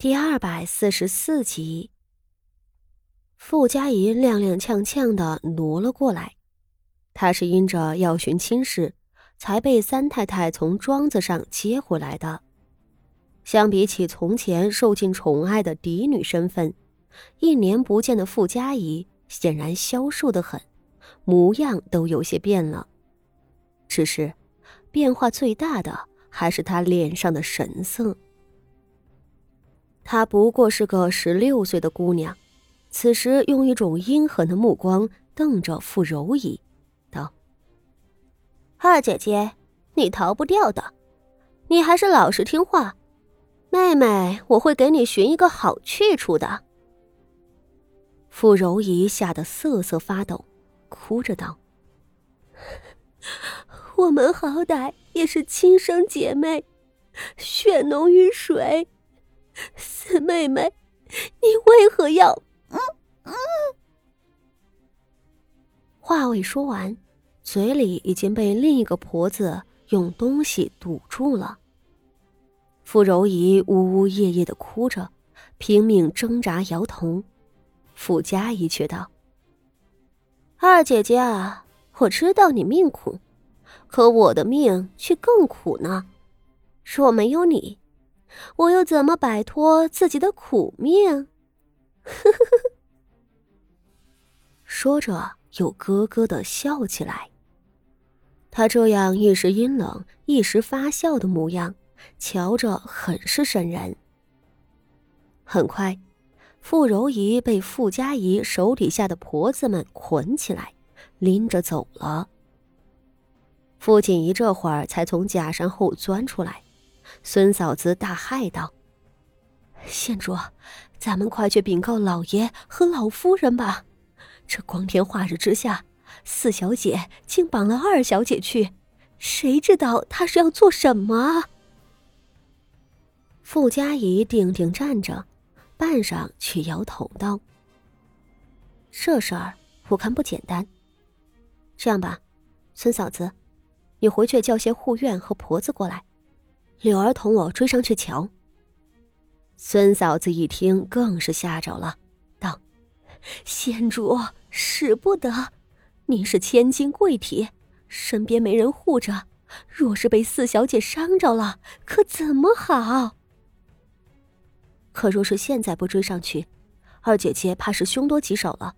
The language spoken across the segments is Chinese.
第二百四十四集，傅家怡踉踉跄跄的挪了过来。他是因着要寻亲事，才被三太太从庄子上接回来的。相比起从前受尽宠爱的嫡女身份，一年不见的傅家怡显然消瘦的很，模样都有些变了。只是，变化最大的还是他脸上的神色。她不过是个十六岁的姑娘，此时用一种阴狠的目光瞪着傅柔仪，道：“二姐姐，你逃不掉的，你还是老实听话。妹妹，我会给你寻一个好去处的。”傅柔仪吓得瑟瑟发抖，哭着道：“我们好歹也是亲生姐妹，血浓于水。”四妹妹，你为何要……嗯嗯。话未说完，嘴里已经被另一个婆子用东西堵住了。傅柔仪呜呜咽咽的哭着，拼命挣扎摇头。傅家怡却道：“二姐姐啊，我知道你命苦，可我的命却更苦呢。若没有你……”我又怎么摆脱自己的苦命？说着，又咯咯的笑起来。他这样一时阴冷、一时发笑的模样，瞧着很是瘆人。很快，傅柔仪被傅家仪手底下的婆子们捆起来，拎着走了。傅锦仪这会儿才从假山后钻出来。孙嫂子大骇道：“县主，咱们快去禀告老爷和老夫人吧！这光天化日之下，四小姐竟绑了二小姐去，谁知道她是要做什么？”傅家仪定定站着，半晌却摇头道：“这事儿我看不简单。这样吧，孙嫂子，你回去叫些护院和婆子过来。”柳儿同我追上去瞧。孙嫂子一听，更是吓着了，道：“县主使不得，您是千金贵体，身边没人护着，若是被四小姐伤着了，可怎么好？可若是现在不追上去，二姐姐怕是凶多吉少了。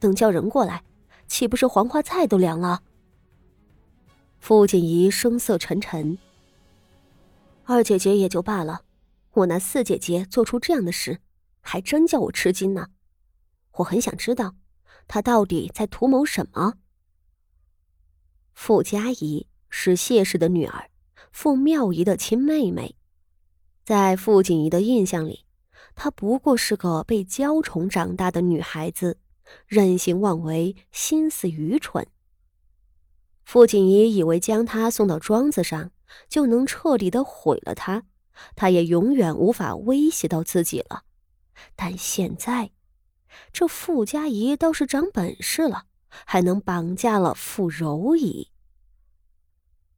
等叫人过来，岂不是黄花菜都凉了？”傅锦仪声色沉沉。二姐姐也就罢了，我那四姐姐做出这样的事，还真叫我吃惊呢。我很想知道，她到底在图谋什么。傅家仪是谢氏的女儿，傅妙仪的亲妹妹，在傅锦仪的印象里，她不过是个被娇宠长大的女孩子，任性妄为，心思愚蠢。傅锦仪以为将她送到庄子上。就能彻底的毁了他，他也永远无法威胁到自己了。但现在，这傅家仪倒是长本事了，还能绑架了傅柔仪。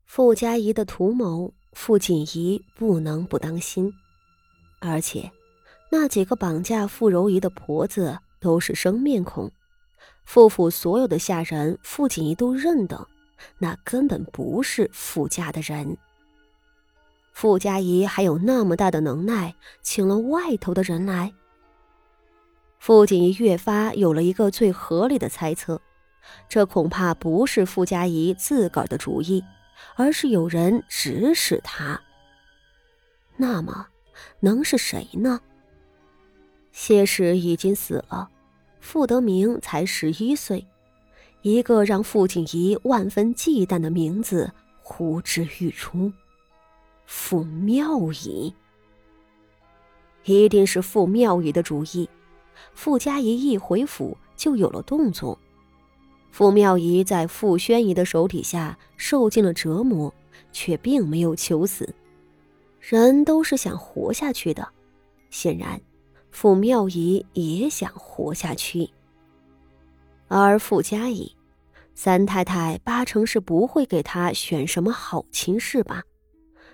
傅家仪的图谋，傅锦仪不能不当心。而且，那几个绑架傅柔仪的婆子都是生面孔，傅府所有的下人，傅锦仪都认得。那根本不是傅家的人。傅家仪还有那么大的能耐，请了外头的人来。傅锦仪越发有了一个最合理的猜测：这恐怕不是傅家仪自个儿的主意，而是有人指使他。那么，能是谁呢？谢氏已经死了，傅德明才十一岁。一个让傅景仪万分忌惮的名字呼之欲出，傅妙仪。一定是傅妙仪的主意。傅家仪一回府就有了动作。傅妙仪在傅宣仪的手底下受尽了折磨，却并没有求死。人都是想活下去的，显然，傅妙仪也想活下去。而傅家仪，三太太八成是不会给他选什么好亲事吧？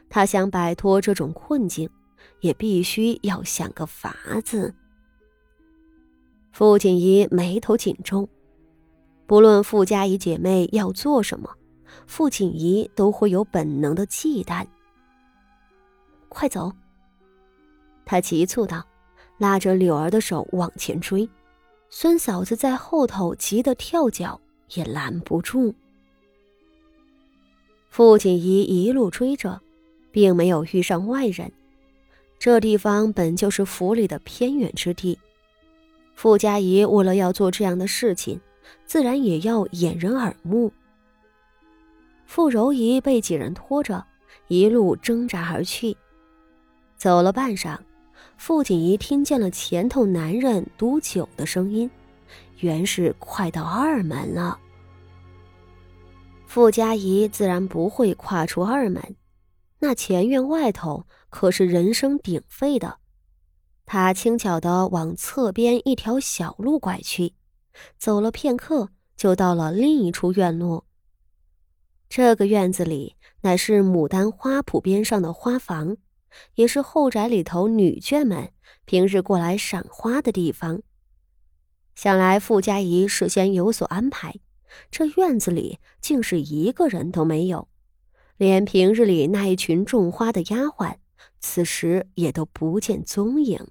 他想摆脱这种困境，也必须要想个法子。傅锦仪眉头紧皱，不论傅家仪姐妹要做什么，傅锦仪都会有本能的忌惮。快走！他急促道，拉着柳儿的手往前追。孙嫂子在后头急得跳脚，也拦不住。傅锦仪一路追着，并没有遇上外人。这地方本就是府里的偏远之地，傅家仪为了要做这样的事情，自然也要掩人耳目。傅柔仪被几人拖着，一路挣扎而去。走了半晌。傅锦仪听见了前头男人赌酒的声音，原是快到二门了。傅家仪自然不会跨出二门，那前院外头可是人声鼎沸的。他轻巧地往侧边一条小路拐去，走了片刻，就到了另一处院落。这个院子里乃是牡丹花圃边上的花房。也是后宅里头女眷们平日过来赏花的地方。想来傅家仪事先有所安排，这院子里竟是一个人都没有，连平日里那一群种花的丫鬟，此时也都不见踪影。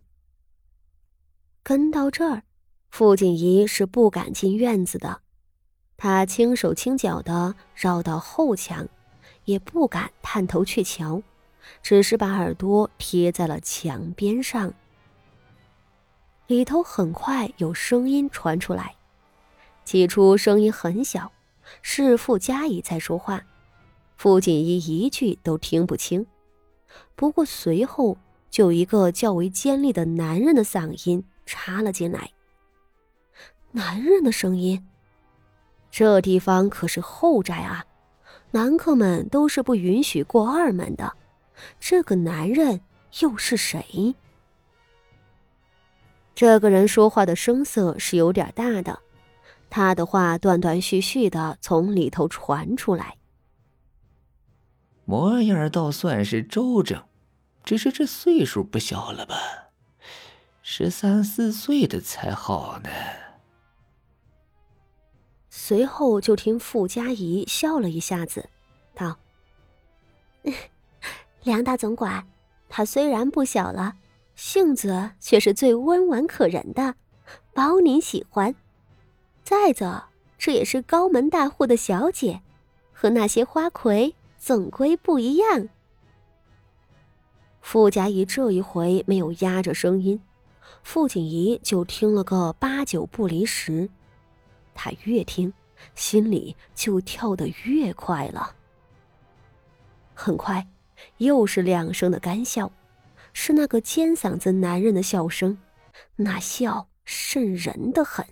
跟到这儿，傅锦仪是不敢进院子的，她轻手轻脚的绕到后墙，也不敢探头去瞧。只是把耳朵贴在了墙边上。里头很快有声音传出来，起初声音很小，是傅家仪在说话，傅锦衣一句都听不清。不过随后就一个较为尖利的男人的嗓音插了进来。男人的声音，这地方可是后宅啊，男客们都是不允许过二门的。这个男人又是谁？这个人说话的声色是有点大的，他的话断断续续的从里头传出来。模样倒算是周正，只是这岁数不小了吧？十三四岁的才好呢。随后就听傅家怡笑了一下子，道。梁大总管，他虽然不小了，性子却是最温婉可人的，包您喜欢。再者，这也是高门大户的小姐，和那些花魁总归不一样。傅家仪这一回没有压着声音，傅锦仪就听了个八九不离十。他越听，心里就跳得越快了。很快。又是两声的干笑，是那个尖嗓子男人的笑声，那笑渗人的很。